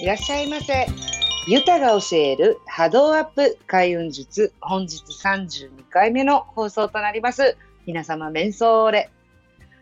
いらっしゃいませ。ユタが教える波動アップ開運術、本日32回目の放送となります。皆様、瞑想れ。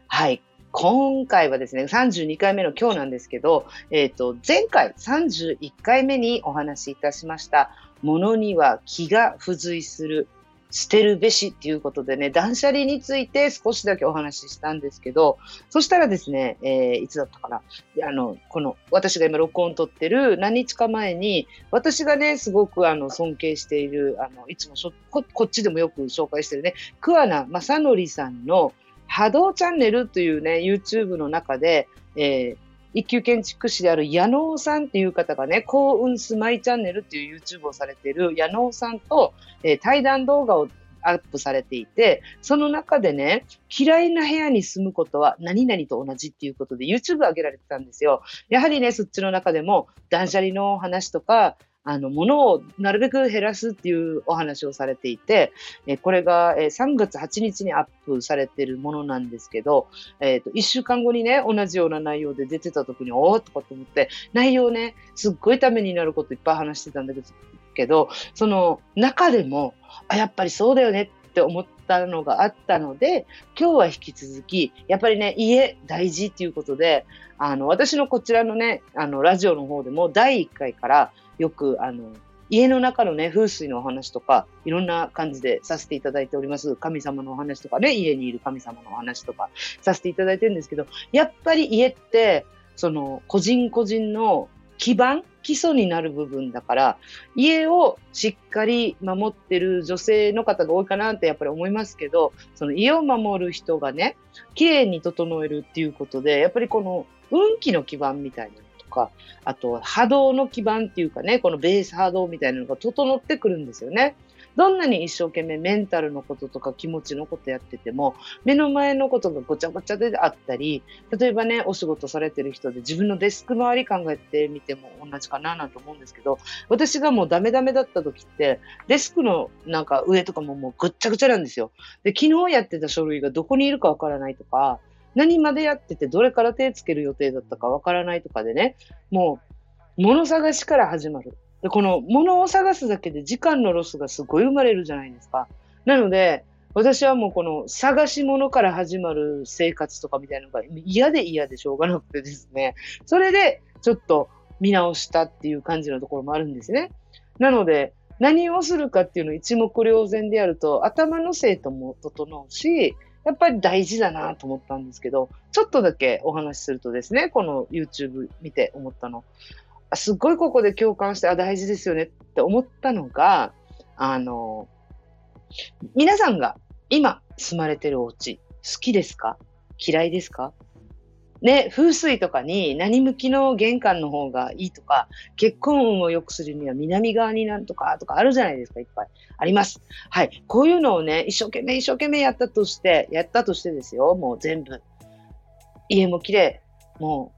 はい。今回はですね、32回目の今日なんですけど、えっ、ー、と、前回31回目にお話しいたしました、ものには気が付随する捨てるべしっていうことでね、断捨離について少しだけお話ししたんですけど、そしたらですね、えー、いつだったかな。あの、この、私が今録音撮ってる何日か前に、私がね、すごくあの、尊敬している、あの、いつもここっちでもよく紹介してるね、桑名正則さんの波動チャンネルというね、YouTube の中で、えー一級建築士である矢野さんっていう方がね、幸運スマイチャンネルっていう YouTube をされている矢野さんと、えー、対談動画をアップされていて、その中でね、嫌いな部屋に住むことは何々と同じっていうことで YouTube 上げられてたんですよ。やはりね、そっちの中でも断捨離の話とか、あの、物をなるべく減らすっていうお話をされていて、えこれが、え3月8日にアップされてるものなんですけど、えっ、ー、と、1週間後にね、同じような内容で出てた時に、おおとかと思って、内容ね、すっごいためになることいっぱい話してたんだけど、その中でも、あ、やっぱりそうだよねって思ったのがあったので、今日は引き続き、やっぱりね、家大事っていうことで、あの、私のこちらのね、あの、ラジオの方でも第1回から、よく、あの、家の中のね、風水のお話とか、いろんな感じでさせていただいております。神様のお話とかね、家にいる神様のお話とかさせていただいてるんですけど、やっぱり家って、その、個人個人の基盤基礎になる部分だから、家をしっかり守ってる女性の方が多いかなってやっぱり思いますけど、その家を守る人がね、綺麗に整えるっていうことで、やっぱりこの運気の基盤みたいなのとか、あと波動の基盤っていうかね、このベース波動みたいなのが整ってくるんですよね。どんなに一生懸命メンタルのこととか気持ちのことやってても、目の前のことがごちゃごちゃであったり、例えばね、お仕事されてる人で自分のデスク周り考えてみても同じかななんて思うんですけど、私がもうダメダメだった時って、デスクのなんか上とかももうぐっちゃぐちゃなんですよ。で、昨日やってた書類がどこにいるかわからないとか、何までやっててどれから手つける予定だったかわからないとかでね、もう、物探しから始まる。で、この物を探すだけで時間のロスがすごい生まれるじゃないですか。なので、私はもうこの探し物から始まる生活とかみたいなのが嫌で嫌でしょうがなくてですね、それでちょっと見直したっていう感じのところもあるんですね。なので、何をするかっていうの一目瞭然でやると頭の生徒も整うし、やっぱり大事だなと思ったんですけど、ちょっとだけお話しするとですね、この YouTube 見て思ったの。すっごいここで共感して、あ、大事ですよねって思ったのが、あの、皆さんが今住まれてるお家、好きですか？嫌いですか？ね、風水とかに何向きの玄関の方がいいとか、結婚運を良くするには南側になんとかとかあるじゃないですか、いっぱい。あります。はい。こういうのをね、一生懸命一生懸命やったとして、やったとしてですよ、もう全部。家も綺麗、もう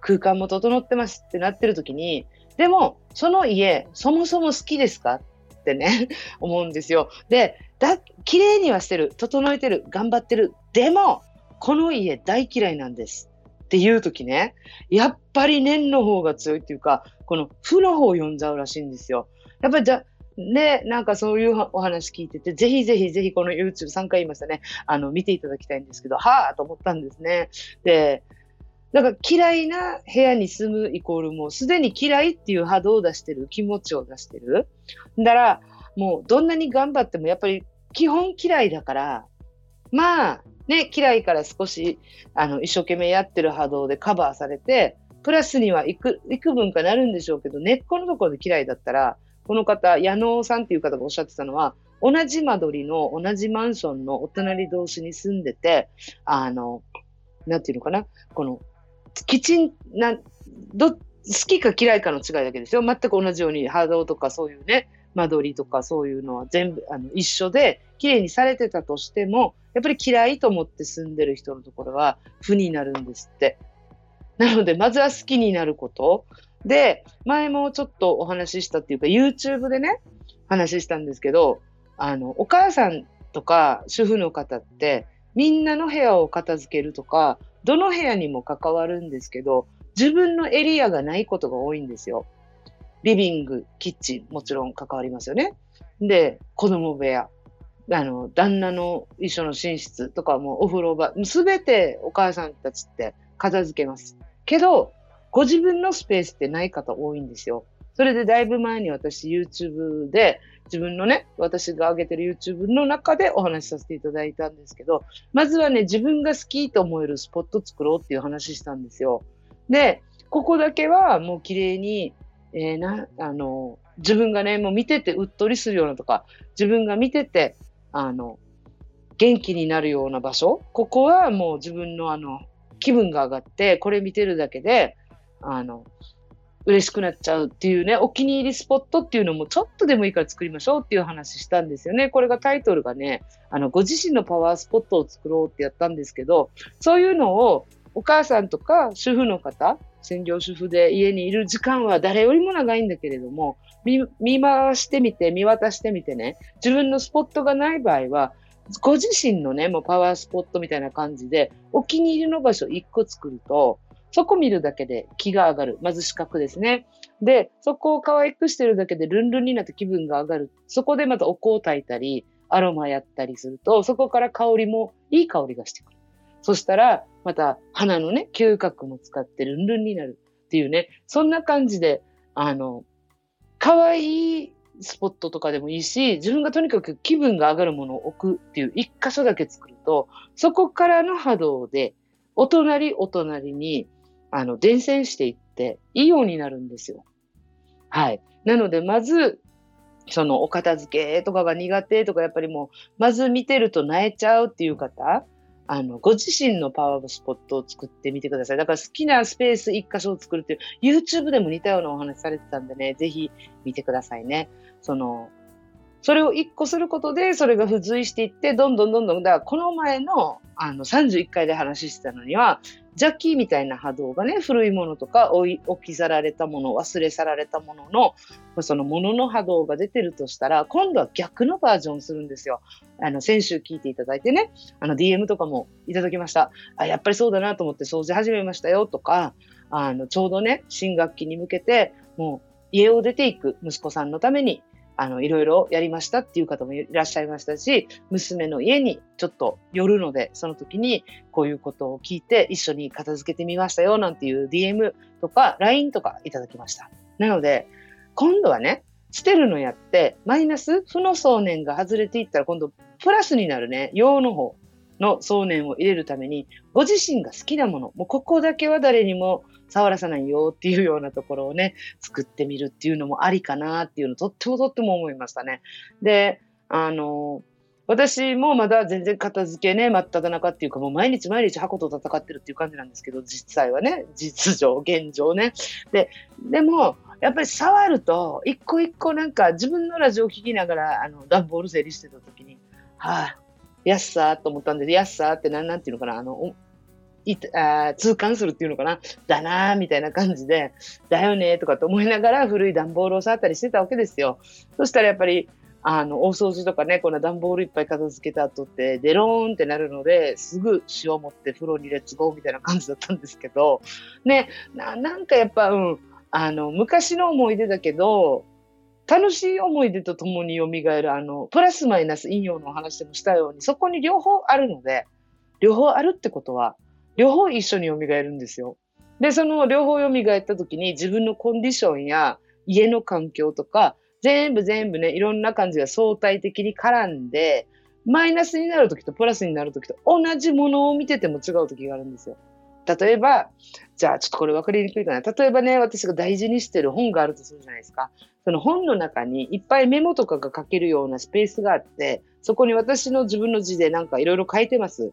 空間も整ってますってなってる時に、でも、その家、そもそも好きですか？ってね、思うんですよ。で、だ、綺麗にはしてる、整えてる、頑張ってる。でも、この家大嫌いなんです。っていう時ね、やっぱり念の方が強いっていうか、この負の方を読んじゃうらしいんですよ。やっぱりじゃ、ね、なんかそういうお話聞いてて、ぜひぜひぜひこの YouTube3 回言いましたね、あの、見ていただきたいんですけど、はぁと思ったんですね。で、だか嫌いな部屋に住むイコールもうすでに嫌いっていう波動を出してる、気持ちを出してる。だから、もうどんなに頑張ってもやっぱり基本嫌いだから、まあ、ね、嫌いから少し、あの、一生懸命やってる波動でカバーされて、プラスには幾幾分かなるんでしょうけど、根っこのところで嫌いだったら、この方、矢野さんっていう方がおっしゃってたのは、同じ間取りの同じマンションのお隣同士に住んでて、あの、なんていうのかな、この、きちんな、ど、好きか嫌いかの違いだけですよ。全く同じように波動とかそういうね、間取りとかそういうのは全部あの一緒で、綺麗にされてたとしても、やっぱり嫌いと思って住んでる人のところは負になるんですって。なので、まずは好きになること。で、前もちょっとお話ししたっていうか、YouTube でね、話したんですけど、あの、お母さんとか主婦の方って、みんなの部屋を片付けるとか、どの部屋にも関わるんですけど、自分のエリアがないことが多いんですよ。リビング、キッチン、もちろん関わりますよね。で、子供部屋、あの、旦那の一緒の寝室とかもお風呂場、すべてお母さんたちって片付けます。けど、ご自分のスペースってない方多いんですよ。それでだいぶ前に私 YouTube で自分のね、私が上げてる YouTube の中でお話しさせていただいたんですけど、まずはね、自分が好きと思えるスポット作ろうっていう話したんですよ。で、ここだけはもう綺麗に、えー、な、あの、自分がね、もう見ててうっとりするようなとか、自分が見てて、あの、元気になるような場所、ここはもう自分のあの、気分が上がって、これ見てるだけで、あの、嬉しくなっちゃうっていうね、お気に入りスポットっていうのもちょっとでもいいから作りましょうっていう話したんですよね。これがタイトルがね、あの、ご自身のパワースポットを作ろうってやったんですけど、そういうのをお母さんとか主婦の方、専業主婦で家にいる時間は誰よりも長いんだけれども、見回してみて、見渡してみてね、自分のスポットがない場合は、ご自身のね、もうパワースポットみたいな感じで、お気に入りの場所1個作ると、そこ見るだけで気が上がる。まず視覚ですね。で、そこを可愛くしてるだけでルンルンになって気分が上がる。そこでまたお香を炊いたり、アロマやったりすると、そこから香りもいい香りがしてくる。そしたら、また花のね、嗅覚も使ってルンルンになるっていうね、そんな感じで、あの、可愛いスポットとかでもいいし、自分がとにかく気分が上がるものを置くっていう一箇所だけ作ると、そこからの波動で、お隣お隣に、あの、伝染していって、いいようになるんですよ。はい。なので、まず、そのお片付けとかが苦手とか、やっぱりもう、まず見てると泣えちゃうっていう方、あの、ご自身のパワースポットを作ってみてください。だから好きなスペース一箇所を作るっていう、YouTube でも似たようなお話されてたんでね、ぜひ見てくださいね。その、それを一個することで、それが付随していって、どんどんどんどん、だからこの前の、あの、31回で話してたのには、邪気みたいな波動がね、古いものとか置き去られたもの、忘れ去られたものの、そのものの波動が出てるとしたら、今度は逆のバージョンするんですよ。あの、先週聞いていただいてね、あの、DM とかもいただきました。あ、やっぱりそうだなと思って掃除始めましたよとか、あの、ちょうどね、新学期に向けて、もう家を出ていく息子さんのためにあの、いろいろやりましたっていう方もいらっしゃいましたし、娘の家にちょっと寄るので、その時にこういうことを聞いて一緒に片付けてみましたよなんていう DM とか LINE とかいただきました。なので、今度はね、捨てるのやって、マイナス、負の想念が外れていったら今度プラスになるね、陽の方の想念を入れるために、ご自身が好きなもの、もうここだけは誰にも触らさないよっていうようなところをね、作ってみるっていうのもありかなっていうのとってもとっても思いましたね。で、あの、私もまだ全然片付けね、真っ只中っていうか、もう毎日毎日箱と戦ってるっていう感じなんですけど、実際はね、実情、現状ね。で、でも、やっぱり触ると、一個一個なんか自分のラジオを聞きながら、あの、段ボール整理してた時に、はあ、安さーと思ったんで、安さーってなんなんていうのかな、あの、いあ痛感するっていうのかな、だなーみたいな感じで、だよねとかと思いながら古い段ボールを触ったりしてたわけですよ。そしたらやっぱり、あの、大掃除とかね、この段ボールいっぱい片付けた後って、デローンってなるので、すぐ塩持って風呂にレッツゴーみたいな感じだったんですけど、ね、なんかやっぱ、うん、あの、昔の思い出だけど、楽しい思い出とともに蘇る、あの、プラスマイナス引用のお話でもしたように、そこに両方あるので、両方あるってことは、両方一緒に蘇るんですよ。で、その両方蘇った時に自分のコンディションや家の環境とか、全部全部ね、いろんな感じが相対的に絡んで、マイナスになる時とプラスになる時と同じものを見てても違う時があるんですよ。例えば、じゃあちょっとこれ分かりにくいかな。例えばね、私が大事にしてる本があるとするじゃないですか。その本の中にいっぱいメモとかが書けるようなスペースがあって、そこに私の自分の字でなんかいろいろ書いてます。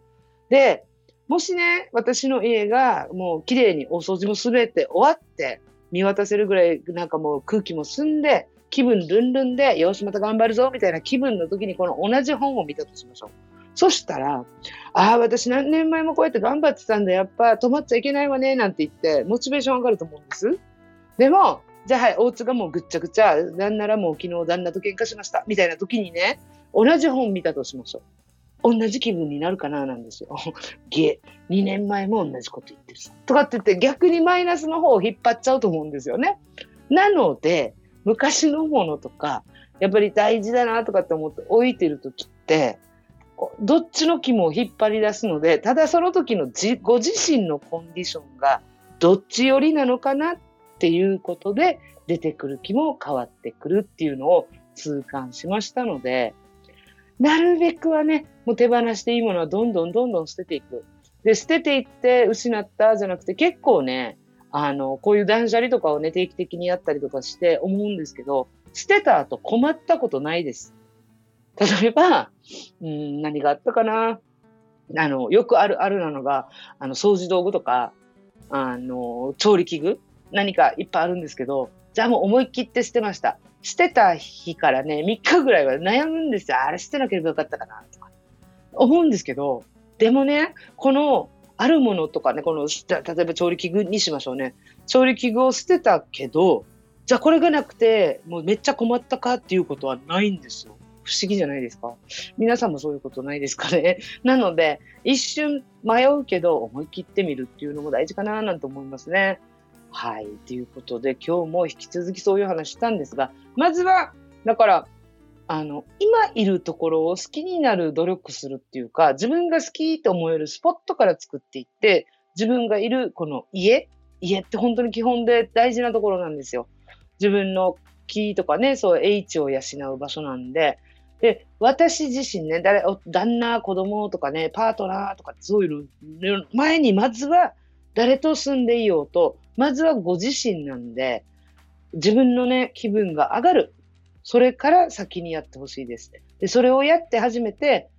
で、もしね、私の家がもう綺麗にお掃除もすべて終わって、見渡せるぐらいなんかもう空気も澄んで、気分ルンルンで、よし、また頑張るぞ、みたいな気分の時にこの同じ本を見たとしましょう。そしたら、ああ、私何年前もこうやって頑張ってたんだ、やっぱ止まっちゃいけないわね、なんて言って、モチベーション上がると思うんです。でも、じゃあはい、お家がもうぐっちゃぐちゃ、なんならもう昨日旦那と喧嘩しました、みたいな時にね、同じ本見たとしましょう。同じ気分になるかななんですよ。ゲ、2年前も同じこと言ってるさ。とかって言って逆にマイナスの方を引っ張っちゃうと思うんですよね。なので、昔のものとか、やっぱり大事だなとかって思って置いてる時って、どっちの気も引っ張り出すので、ただその時のご自身のコンディションがどっち寄りなのかなっていうことで出てくる気も変わってくるっていうのを痛感しましたので、なるべくはね、もう手放していいものはどんどんどんどん捨てていく。で、捨てていって失ったじゃなくて結構ね、あの、こういう断捨離とかをね、定期的にやったりとかして思うんですけど、捨てた後困ったことないです。例えば、うん、何があったかな。あの、よくあるあるなのが、あの、掃除道具とか、あの、調理器具何かいっぱいあるんですけど、じゃあもう思い切って捨てました。捨てた日からね、3日ぐらいは悩むんですよ。あれ捨てなければよかったかな、とか。思うんですけど、でもね、この、あるものとかね、この、例えば調理器具にしましょうね。調理器具を捨てたけど、じゃあこれがなくて、もうめっちゃ困ったかっていうことはないんですよ。不思議じゃないですか皆さんもそういうことないですかね なので、一瞬迷うけど思い切ってみるっていうのも大事かななんて思いますね。はい。ということで、今日も引き続きそういう話したんですが、まずは、だから、あの、今いるところを好きになる努力するっていうか、自分が好きと思えるスポットから作っていって、自分がいるこの家、家って本当に基本で大事なところなんですよ。自分の木とかね、そう H を養う場所なんで、で、私自身ね、誰、旦那、子供とかね、パートナーとかそういうの前にまずは誰と住んでいようと、まずはご自身なんで、自分のね、気分が上がる。それから先にやってほしいです。で、それをやって初めて、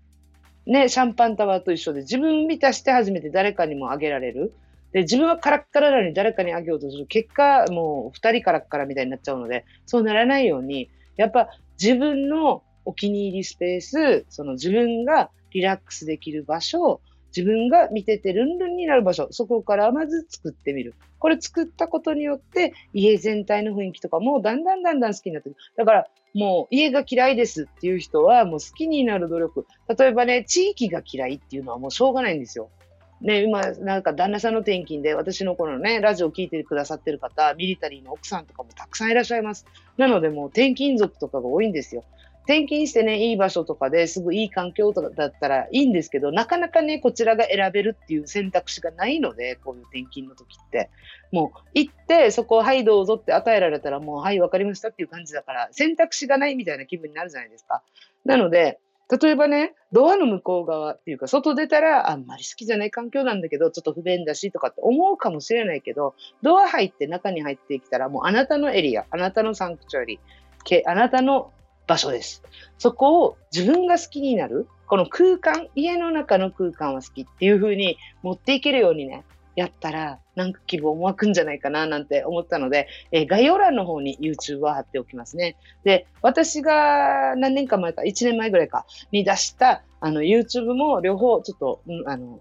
ね、シャンパンタワーと一緒で自分満たして初めて誰かにもあげられる。で、自分はカラッカラなのに誰かにあげようとする。結果、もう二人カラッカラみたいになっちゃうので、そうならないように、やっぱ自分のお気に入りスペース、その自分がリラックスできる場所、自分が見ててルンルンになる場所、そこからまず作ってみる。これ作ったことによって、家全体の雰囲気とかもだんだんだんだん好きになってくる。だから、もう家が嫌いですっていう人は、もう好きになる努力。例えばね、地域が嫌いっていうのはもうしょうがないんですよ。ね、今、なんか旦那さんの転勤で、私のこのね、ラジオを聞いてくださってる方、ミリタリーの奥さんとかもたくさんいらっしゃいます。なので、もう転勤族とかが多いんですよ。転勤してね、いい場所とかですぐいい環境とかだったらいいんですけど、なかなかね、こちらが選べるっていう選択肢がないので、こういう転勤の時って。もう行って、そこはいどうぞって与えられたら、もうはいわかりましたっていう感じだから、選択肢がないみたいな気分になるじゃないですか。なので、例えばね、ドアの向こう側っていうか、外出たらあんまり好きじゃない環境なんだけど、ちょっと不便だしとかって思うかもしれないけど、ドア入って中に入ってきたら、もうあなたのエリア、あなたのサンクチュアリ、あなたの場所です。そこを自分が好きになる、この空間、家の中の空間は好きっていう風に持っていけるようにね、やったら、なんか希望も湧くんじゃないかななんて思ったので、えー、概要欄の方に YouTube は貼っておきますね。で、私が何年か前か、1年前ぐらいかに出したあの YouTube も両方ちょっと、うん、あの、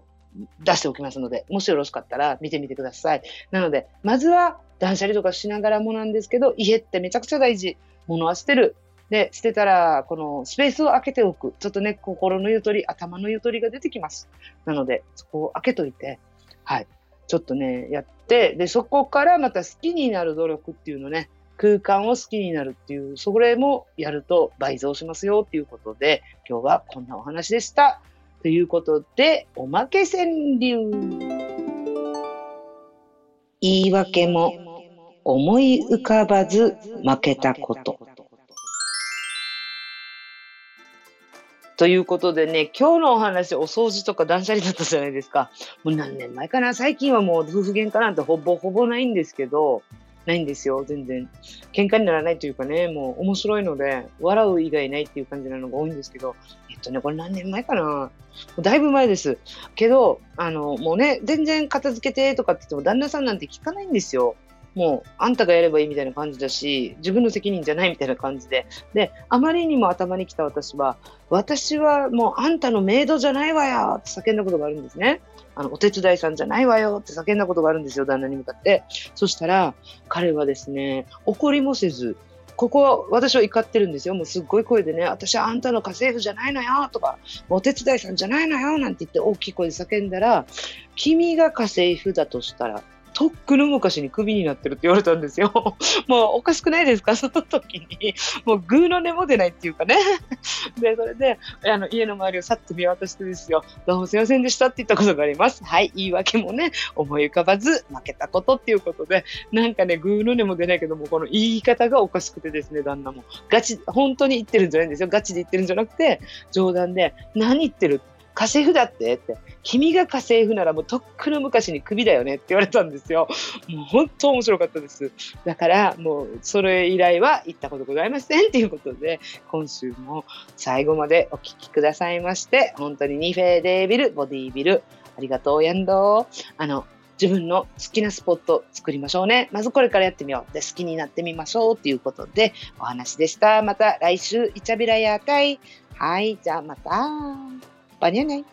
出しておきますので、もしよろしかったら見てみてください。なので、まずは断捨離とかしながらもなんですけど、家ってめちゃくちゃ大事。物は捨てる。で、捨てたら、このスペースを空けておく。ちょっとね、心のゆとり、頭のゆとりが出てきます。なので、そこを開けといて、はい。ちょっとね、やって、で、そこからまた好きになる努力っていうのね、空間を好きになるっていう、それもやると倍増しますよっていうことで、今日はこんなお話でした。ということで、おまけ川柳。言い訳も思い浮かばず負けたこと。ということでね、今日のお話、お掃除とか断捨離だったじゃないですか。もう何年前かな最近はもう夫婦喧嘩なんてほぼほぼないんですけど、ないんですよ、全然。喧嘩にならないというかね、もう面白いので、笑う以外ないっていう感じなのが多いんですけど、えっとね、これ何年前かなだいぶ前です。けど、あの、もうね、全然片付けてとかって言っても旦那さんなんて聞かないんですよ。もうあんたがやればいいみたいな感じだし、自分の責任じゃないみたいな感じで。で、あまりにも頭に来た私は、私はもうあんたのメイドじゃないわよって叫んだことがあるんですね。あの、お手伝いさんじゃないわよって叫んだことがあるんですよ、旦那に向かって。そしたら、彼はですね、怒りもせず、ここは私は怒ってるんですよ。もうすっごい声でね、私はあんたの家政婦じゃないのよとか、お手伝いさんじゃないのよなんて言って大きい声で叫んだら、君が家政婦だとしたら、とっくの昔にクビになってるって言われたんですよ。もうおかしくないですか？その時に。もうグーの根も出ないっていうかね。で、それで、あの、家の周りをさっと見渡してですよ。どうもすいませんでしたって言ったことがあります。はい、言い訳もね、思い浮かばず負けたことっていうことで、なんかね、グーの根も出ないけども、この言い方がおかしくてですね、旦那も。ガチ、本当に言ってるんじゃないんですよ。ガチで言ってるんじゃなくて、冗談で、何言ってる？家政婦だって？って、君が家政婦ならもうとっくの昔にクビだよねって言われたんですよ。もう本当面白かったです。だからもうそれ以来は行ったことございませんっていうことで、今週も最後までお聴きくださいまして、本当にニフェーデービル、ボディービル、ありがとうやんどあの、自分の好きなスポット作りましょうね。まずこれからやってみよう。で、好きになってみましょうっていうことでお話でした。また来週、イチャビラやーかい。はい、じゃあまた。Olha ninguém.